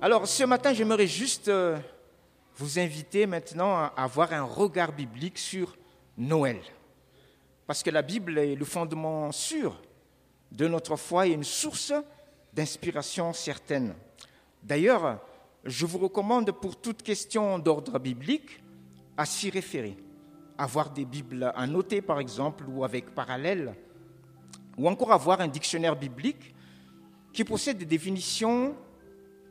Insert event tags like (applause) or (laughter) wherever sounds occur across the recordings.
Alors ce matin, j'aimerais juste euh, vous inviter maintenant à avoir un regard biblique sur Noël. Parce que la Bible est le fondement sûr de notre foi et une source d'inspiration certaine. D'ailleurs, je vous recommande pour toute question d'ordre biblique à s'y référer. Avoir des Bibles à noter, par exemple, ou avec parallèle, ou encore avoir un dictionnaire biblique qui possède des définitions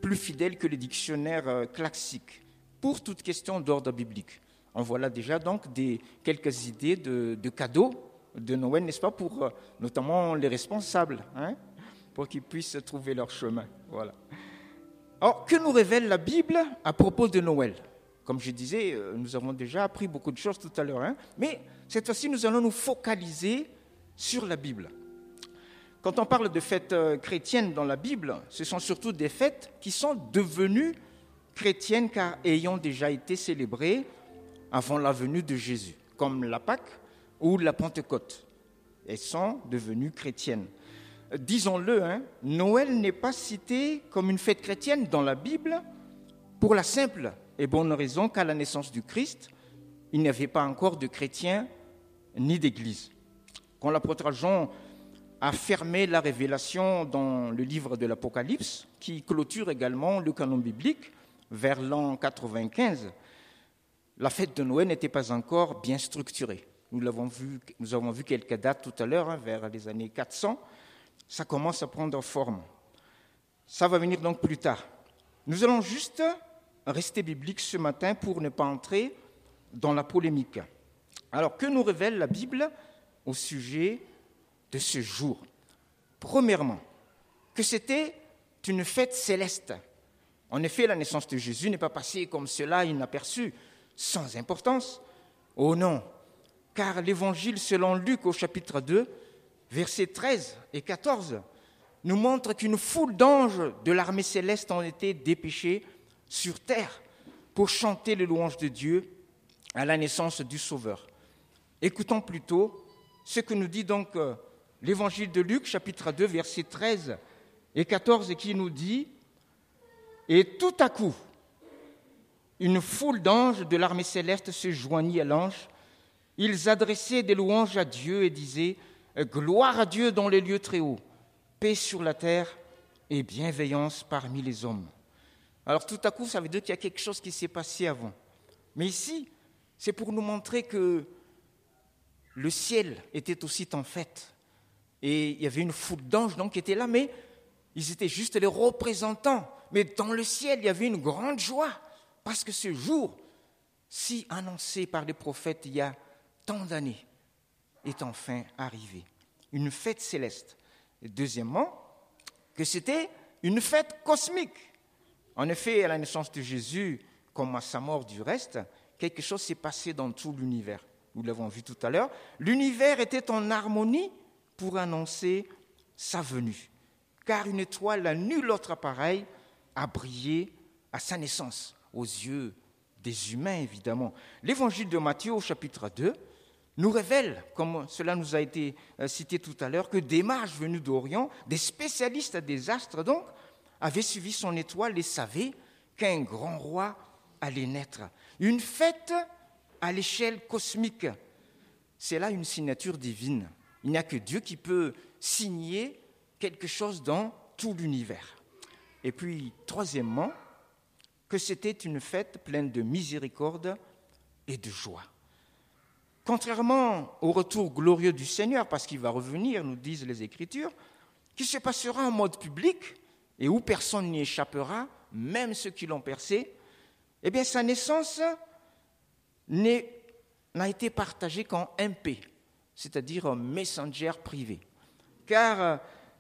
plus fidèles que les dictionnaires euh, classiques pour toute question d'ordre biblique. En voilà déjà donc des, quelques idées de, cadeaux de Noël, n'est-ce pas, pour euh, notamment les responsables, hein, pour qu'ils puissent trouver leur chemin. Voilà. Alors, que nous révèle la Bible à propos de Noël? Comme je disais, euh, nous avons déjà appris beaucoup de choses tout à l'heure, hein, mais cette fois-ci, nous allons nous focaliser sur la Bible. Quand on parle de fêtes euh, chrétiennes dans la Bible, ce sont surtout des fêtes qui sont devenues chrétiennes car ayant déjà été célébrées avant la venue de Jésus, comme la Pâque ou la Pentecôte. Elles sont devenues chrétiennes disons-le, hein, Noël n'est pas cité comme une fête chrétienne dans la Bible pour la simple et bonne raison qu'à la naissance du Christ, il n'y avait pas encore de chrétiens ni d'église. Quand l'apôtre Jean a fermé la révélation dans le livre de l'Apocalypse, qui clôture également le canon biblique vers l'an 95, la fête de Noël n'était pas encore bien structurée. Nous, l'avons vu, nous avons vu quelques dates tout à l'heure, hein, vers les années 400 ça commence à prendre forme. Ça va venir donc plus tard. Nous allons juste rester bibliques ce matin pour ne pas entrer dans la polémique. Alors, que nous révèle la Bible au sujet de ce jour Premièrement, que c'était une fête céleste. En effet, la naissance de Jésus n'est pas passée comme cela inaperçu, sans importance. Oh non, car l'évangile selon Luc au chapitre 2 versets 13 et 14, nous montrent qu'une foule d'anges de l'armée céleste ont été dépêchés sur terre pour chanter les louanges de Dieu à la naissance du Sauveur. Écoutons plutôt ce que nous dit donc euh, l'évangile de Luc, chapitre 2, versets 13 et 14, qui nous dit Et tout à coup, une foule d'anges de l'armée céleste se joignit à l'ange. Ils adressaient des louanges à Dieu et disaient Gloire à Dieu dans les lieux très hauts, paix sur la terre et bienveillance parmi les hommes. Alors tout à coup, ça veut dire qu'il y a quelque chose qui s'est passé avant. Mais ici, c'est pour nous montrer que le ciel était aussi en fête. Et il y avait une foule d'anges qui étaient là, mais ils étaient juste les représentants. Mais dans le ciel, il y avait une grande joie, parce que ce jour, si annoncé par les prophètes il y a tant d'années, est enfin arrivé. Une fête céleste. Et deuxièmement, que c'était une fête cosmique. En effet, à la naissance de Jésus, comme à sa mort du reste, quelque chose s'est passé dans tout l'univers. Nous l'avons vu tout à l'heure. L'univers était en harmonie pour annoncer sa venue. Car une étoile à nul autre appareil a brillé à sa naissance, aux yeux des humains évidemment. L'évangile de Matthieu au chapitre 2 nous révèle, comme cela nous a été euh, cité tout à l'heure, que des mages venus d'Orient, des spécialistes des astres donc, avaient suivi son étoile et savaient qu'un grand roi allait naître. Une fête à l'échelle cosmique. C'est là une signature divine. Il n'y a que Dieu qui peut signer quelque chose dans tout l'univers. Et puis, troisièmement, que c'était une fête pleine de miséricorde et de joie. Contrairement au retour glorieux du Seigneur, parce qu'il va revenir, nous disent les Écritures, qui se passera en mode public et où personne n'y échappera, même ceux qui l'ont percé, eh bien sa naissance n'a été partagée qu'en MP, c'est-à-dire un messenger privé. Car euh,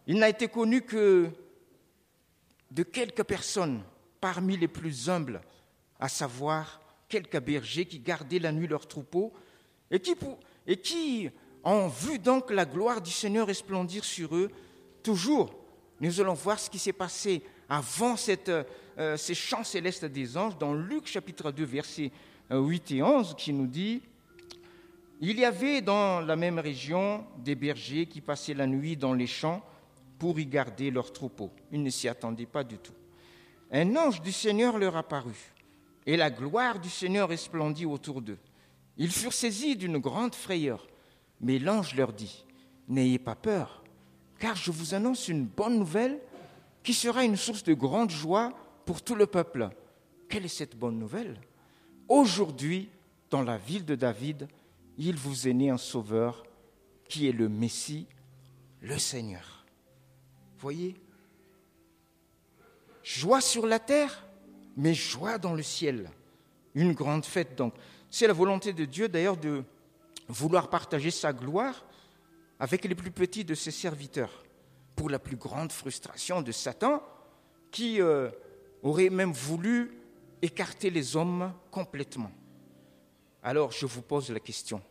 il n'a été connu que de quelques personnes parmi les plus humbles, à savoir quelques bergers qui gardaient la nuit leurs troupeaux et qui, et qui ont vu donc la gloire du Seigneur resplendir sur eux, toujours, nous allons voir ce qui s'est passé avant cette, euh, ces chants célestes des anges dans Luc chapitre 2, versets 8 et 11, qui nous dit, Il y avait dans la même région des bergers qui passaient la nuit dans les champs pour y garder leurs troupeaux. Ils ne s'y attendaient pas du tout. un ange du Seigneur leur apparut, et la gloire du Seigneur resplendit autour d'eux. Ils furent saisis d'une grande frayeur, mais l'ange leur dit, N'ayez pas peur, car je vous annonce une bonne nouvelle qui sera une source de grande joie pour tout le peuple. Quelle est cette bonne nouvelle? Aujourd'hui, dans la ville de David, il vous est né un sauveur qui est le Messie, le Seigneur. Voyez Joie sur la terre, mais joie dans le ciel. Une grande fête donc. C'est la volonté de Dieu d'ailleurs de vouloir partager sa gloire avec les plus petits de ses serviteurs, pour la plus grande frustration de Satan, qui euh, aurait même voulu écarter les hommes complètement. Alors je vous pose la question,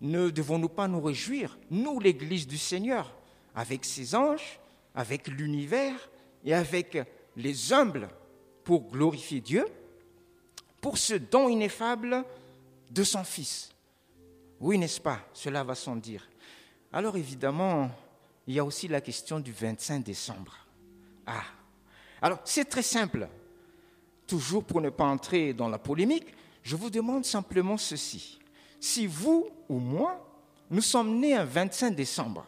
ne devons-nous pas nous réjouir, nous l'Église du Seigneur, avec ses anges, avec l'univers et avec les humbles pour glorifier Dieu, pour ce don ineffable de son Fils? Oui, n'est-ce pas? Cela va sans dire. Alors évidemment, il y a aussi la question du 25 décembre. Ah, alors c'est très simple. Toujours pour ne pas entrer dans la polémique, je vous demande simplement ceci. Si vous ou moi, nous sommes nés un 25 décembre,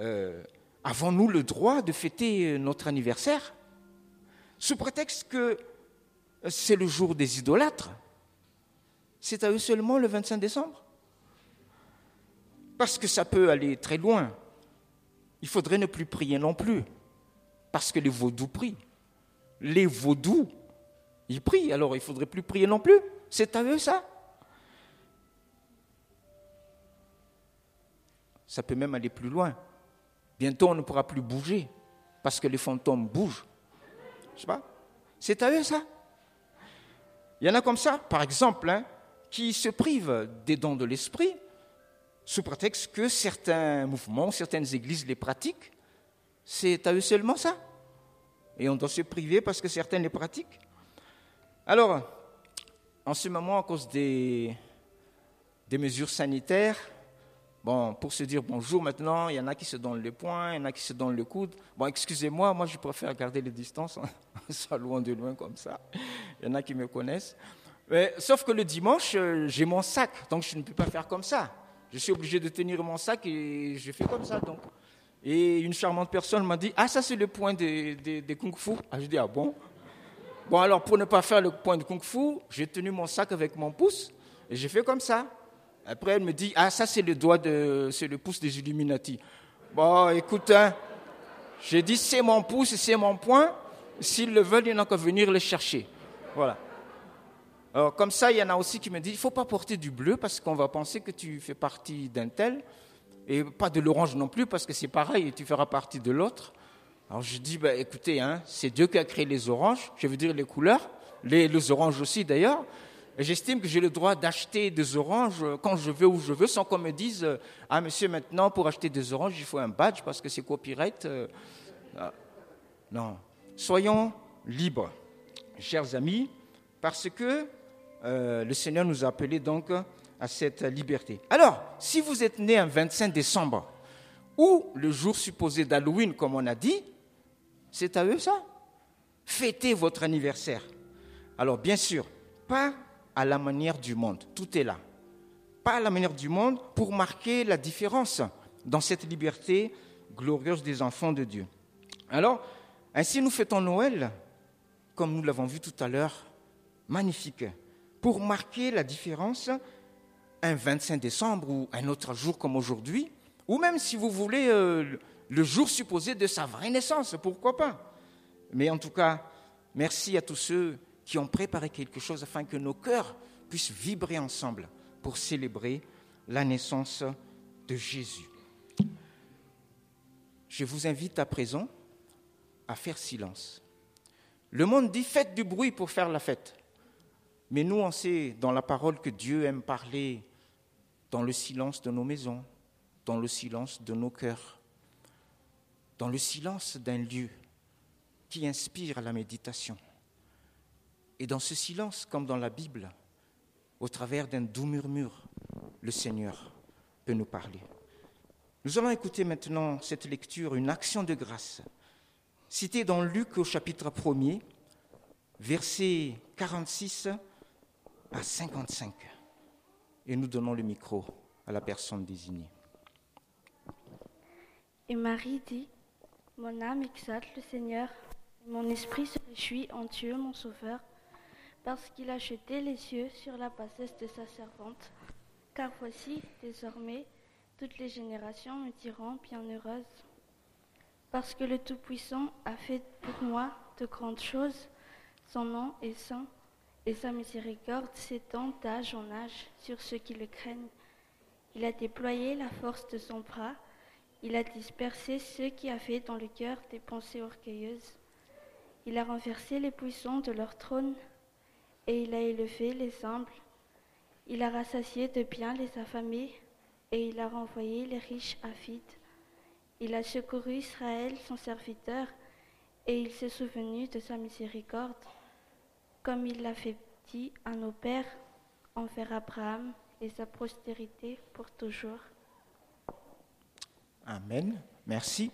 euh, avons-nous le droit de fêter notre anniversaire? Sous prétexte que c'est le jour des idolâtres C'est à eux seulement le 25 décembre? Parce que ça peut aller très loin. Il faudrait ne plus prier non plus, parce que les vaudous prient. Les vaudous, ils prient, alors il ne faudrait plus prier non plus. C'est à eux ça Ça peut même aller plus loin. Bientôt, on ne pourra plus bouger parce que les fantômes bougent. Je sais pas? C'est à eux ça. Il y en a comme ça, par exemple, hein, qui se privent des dons de l'esprit sous prétexte que certains mouvements, certaines églises les pratiquent. C'est à eux seulement ça. Et on doit se priver parce que certains les pratiquent. Alors, en ce moment, à cause des, des mesures sanitaires, Bon, pour se dire bonjour maintenant, il y en a qui se donnent le poing, il y en a qui se donnent le coude. Bon, excusez-moi, moi je préfère garder les distances, (laughs) ça loin de loin comme ça. Il y en a qui me connaissent. Mais, sauf que le dimanche, euh, j'ai mon sac, donc je ne peux pas faire comme ça. Je suis obligé de tenir mon sac et je fais comme ça. Donc. Et une charmante personne m'a dit Ah, ça c'est le point des, des, kung-fu. Ah, je dis Ah bon? Bon, alors pour ne pas faire le point de kung-fu, j'ai tenu mon sac avec mon pouce et j'ai fait comme ça. Après, elle me dit, ah, ça, c'est le doigt de, c'est le pouce des Illuminati. Bon, écoute, hein, j'ai dit, c'est mon pouce, c'est mon point. S'ils le veulent, il n'y a qu'à venir le chercher. Voilà. Alors, comme ça, il y en a aussi qui me disent, il ne faut pas porter du bleu parce qu'on va penser que tu fais partie d'un tel. Et pas de l'orange non plus parce que c'est pareil, et tu feras partie de l'autre. Alors je dis, bah, écoutez, hein, c'est Dieu qui a créé les oranges, je veux dire les couleurs, les, oranges aussi d'ailleurs. J'estime que j'ai le droit d'acheter des oranges quand je veux où je veux, sans qu'on me dise Ah, monsieur, maintenant, pour acheter des oranges, il faut un badge parce que c'est copyright. Euh, ah. Non. Soyons libres, chers amis, parce que euh, le Seigneur nous a appelés donc à cette liberté. Alors, si vous êtes né un 25 décembre, ou le jour supposé d'Halloween, comme on a dit, c'est à eux ça? Fêtez votre anniversaire. Alors, bien sûr, pas à la manière du monde. Tout est là. Pas à la manière du monde pour marquer la différence dans cette liberté glorieuse des enfants de Dieu. Alors, ainsi nous fêtons Noël, comme nous l'avons vu tout à l'heure, magnifique, pour marquer la différence un 25 décembre ou un autre jour comme aujourd'hui, ou même si vous voulez euh, le jour supposé de sa vraie naissance, pourquoi pas. Mais en tout cas, merci à tous ceux qui ont préparé quelque chose afin que nos cœurs puissent vibrer ensemble pour célébrer la naissance de Jésus. Je vous invite à présent à faire silence. Le monde dit faites du bruit pour faire la fête. Mais nous, on sait dans la parole que Dieu aime parler dans le silence de nos maisons, dans le silence de nos cœurs, dans le silence d'un lieu qui inspire la méditation. Et dans ce silence, comme dans la Bible, au travers d'un doux murmure, le Seigneur peut nous parler. Nous allons écouter maintenant cette lecture, une action de grâce cité dans Luc au chapitre 1er, versets 46 à 55. Et nous donnons le micro à la personne désignée. Et Marie dit, Mon âme exalte le Seigneur, mon esprit se réjouit en Dieu mon Sauveur, parce qu'il a jeté les yeux sur la bassesse de sa servante. Car voici, désormais, toutes les générations me diront bienheureuse. Parce que le Tout-Puissant a fait pour moi de grandes choses, son nom est saint, et sa miséricorde s'étend d'âge en âge sur ceux qui le craignent. Il a déployé la force de son bras, il a dispersé ceux qui avaient dans le cœur des pensées orgueilleuses. Il a renversé les puissants de leur trône, et il a élevé les humbles. Il a rassasié de bien les affamés, et il a renvoyé les riches avides. Il a secouru Israël, son serviteur, et il s'est souvenu de sa miséricorde, comme il l'a fait dit à nos pères, envers Abraham et sa postérité pour toujours. Amen. Merci.